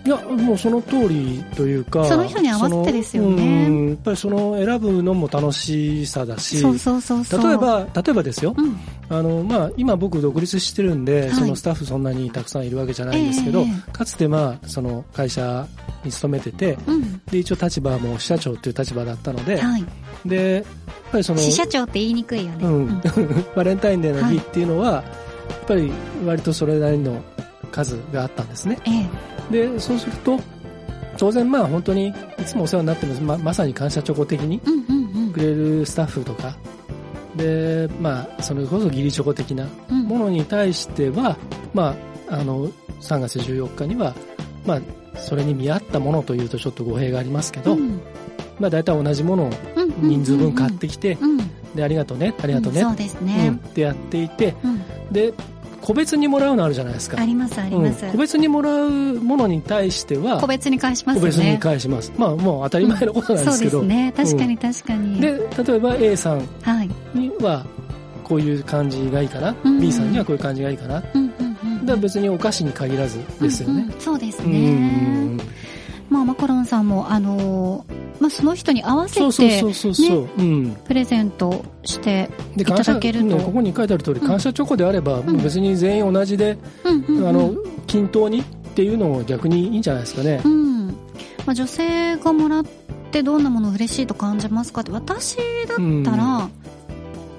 いや、もうその通りというか、その人に合わせてですよね。うんやっぱりその選ぶのも楽しさだし、そうそうそう例えば、例えばですよ、うん。あの、まあ、今僕独立してるんで、い。そのスタッフそんなにたくさんいるわけじゃないんですけど、ええかつてまあ、その会社に勤めてて、うん。で、一応立場も支社長っていう立場だったので、はい。で、やっぱりその、支社長って言いにくいよね、うん、バレンタインデーの日っていうのは、やっぱり割とそれなりの数があったんですね。ええ。で、そうすると、当然まあ本当にいつもお世話になってます、ままさに感謝チョコ的にうんうんうん。くれるスタッフとか。でまあそれこそ義理チョコ的なうん。ものに対しては、まあ、あの3月14日には、まあ、それに見合ったものというとちょっと語弊がありますけど、うん。まあ、大体同じものをうんうんうんうん。人数分買ってきて、うん。でありがとうねありがとうね、そうですうんねっ、てやっていてうん。で個別にもらうのあるじゃないですか。ありますあります、うん。個別にもらうものに対しては個別に返しますよね。個別に返します。まあもう当たり前のことなんですけど、そうですね。確かに確かに、で例えば A さんはい。にはこういう感じがいいかな、うん B さんにはこういう感じがいいかな、うんうんうんだから別にお菓子に限らずですよね、うんうんそうですうんね、まあマカロンさんもあのーまあその人に合わせてプレゼントしてでいただけると。ここに書いてある通りうん。感謝チョコであれば、もう別に全員同じで、うんあの均等にっていうのも逆にいいんじゃないですかね、うん。まあ、女性がもらってどんなもの嬉しいと感じますかって私だったら、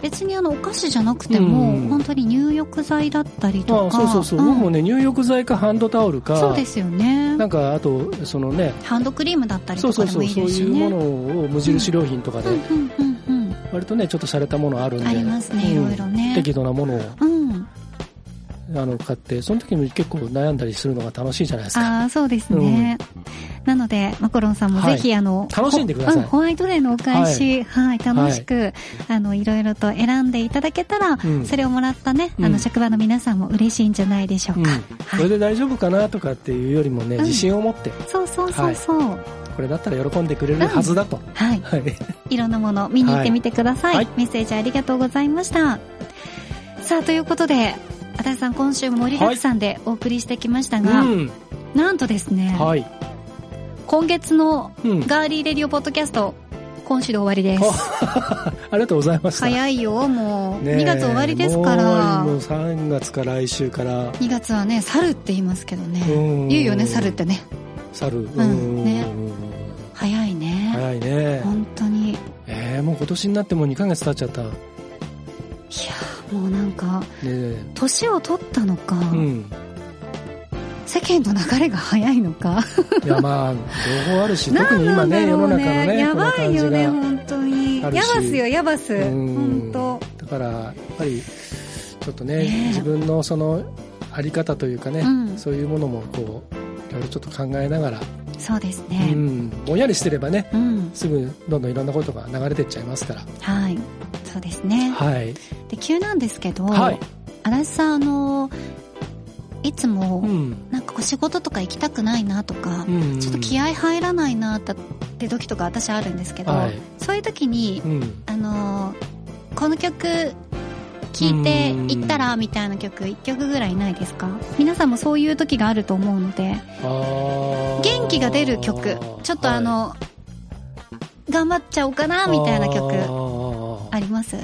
別にあのお菓子じゃなくても、うん。本当に入浴剤だったりあとか。あそうそうそう、ん。僕もね入浴剤かハンドタオルか。そうですよね。なんかあとそのね。ハンドクリームだったりそうそうとかでもそうそういいですしねいうものを無印良品とかで、割とねちょっと洒落たものあるんで。ありますねいうん。ろいろね。適度なものを。うんあの買ってその時に結構悩んだりするのが楽しいじゃないですか。ああそうですね、なのでマコロンさんもぜひ、あの楽しんでください。ほうんホワイトデーのお返し、はい。楽しく、あのいろいろと選んでいただけたら、うん。それをもらったね、あうん。の職場の皆さんも嬉しいんじゃないでしょううん。か、それで大丈夫かなとかっていうよりもね、うん。自信を持って。そうそうそうそう、これだったら喜んでくれるはずだと、はい。はい。いろんなもの見に行ってみてください、はい。メッセージありがとうございました。さあということで足立さん今週も盛りだくさんでお送りしてきましたが、うん。なんとですね、はい、今月のうん、ガーリーレディオポッドキャスト今週で終わりです。ありがとうございました。早いよもう、ねえ2月終わりですから。もうもう3月か来週から。2月はね猿って言いますけどね。うん。言うよね猿ってね。猿。ん。ねうん。早いね、早いね。本当に。いえー、もう今年になってもう2ヶ月経っちゃったねやもうなんかえ。年を取ったのか、うん。世間の流れが早いのか。いやまあ両方あるし 特に今ね世の中のねやばいよね本当に。やばすよやばす。うん。本じがだからやっぱりちょっとね自分のそのあり方というかね、うん。そういうものもこういろいろちょっと考えながら、当そうですうねん、ぼんやりしてればねうん、すぐどんどんいろんなことが流れてっちゃいますから。はいそうですね。はい。で急なんですけど、はい、足立さんあのいつも、うん。なんかこう仕事とか行きたくないなとか、うんちょっと気合入らないなって時とか私あるんですけど、はい。そういう時に、うん。あのーこの曲聴いて行ったらみたいな曲1曲ぐらいないですか？皆さんもそういう時があると思うので元気が出る曲。ちょっとあの、頑張っちゃおうかなみたいな曲あります？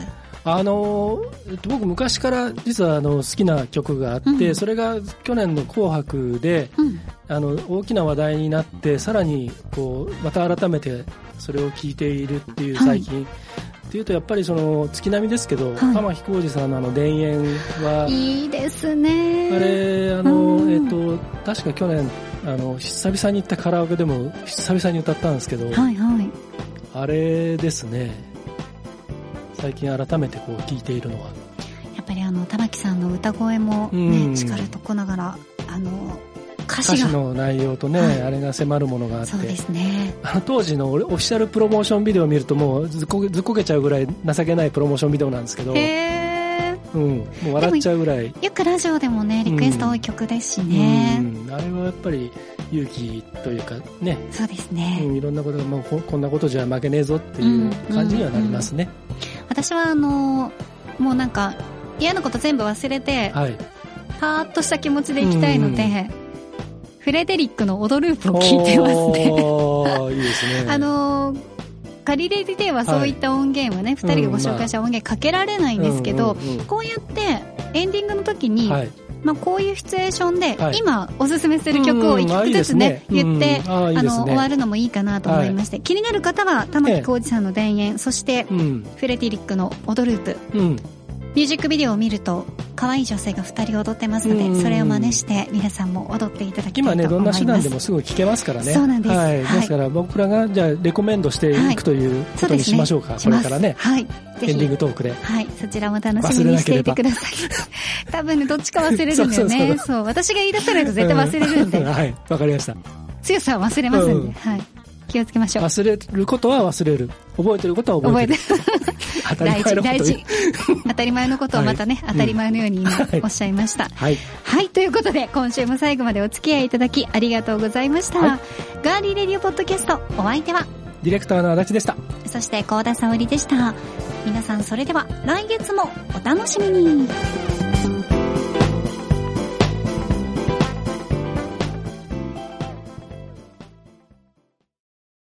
あのえっと僕昔から実はあの好きな曲があって、うん。それが去年の「紅白で」うん。あの大きな話題になってさらにこうまた改めてそれを聴いているっていうはい。最近、っていうとやっぱりその月並みですけど、はい。玉置浩二さんのあの田園はいいですね。あれあの、うん。えっと確か去年あの久々に行ったカラオケでも久々に歌ったんですけど、はいはい。あれですね最近改めてこう聴いているのは。やっぱりあの玉木さんの歌声もうねん。力とこながらあの歌歌詞の内容とね、はい。あれが迫るものがあって。そうですね。あの当時の俺オフィシャルプロモーションビデオを見るともうずっこずっこけちゃうぐらい情けないプロモーションビデオなんですけど、うん、もう笑っちゃうぐらい、よくラジオでもねリクエスト多い曲ですしね、うん、あれはやっぱり勇気というかね、そうですうね、ん、いろんなことがもうここんなことじゃ負けねえぞっていう感じにはなりますね、私はあのもうなんか嫌なこと全部忘れてはい。パーッとした気持ちでいきたいので、フレデリックの「踊るープ」を聞いてますね。いいですね。あのーガリレディではそういった音源はね、二人がご紹介した音源かけられないんですけど、こうやってエンディングの時に、はいまあ、こういうシチュエーションで、はい。今おすすめする曲を一曲ずつね、言って、うんあの終わるのもいいかなと思いまして、気になる方は玉置浩二さんの田園、そしてうん。フレデリックの「踊るープうん」ミュージックビデオを見ると可愛い女性が2人踊ってますので、うん。それを真似して皆さんも踊っていただきたいと思います。今ねどんな手段でもすぐ聞けますからね。そうなんです。はい、はい。ですから僕らがじゃあレコメンドしていくということにしましょうか、そうですね。これからね。はい。ぜエンディングひトークで。はい、そちらも楽しみにしていてください。多分ね、どっちか忘れるんだよね。そう私が言い出さないと絶対忘れるんで、う はい。わかりました。強さは忘れますんで、うん。はい。気をつけましょう。忘れることは忘れる覚えてることは覚えてる当たり大事、前のこと大事。当たり前のことをまたね、はい当たり前のようにおっしゃいました。はいはい、ということで、今週も最後までお付き合いいただきありがとうございました。はいガーリーレディオポッドキャスト、お相手は、ディレクターの足立でしたそして高田沙織でした。皆さんそれでは来月もお楽しみに。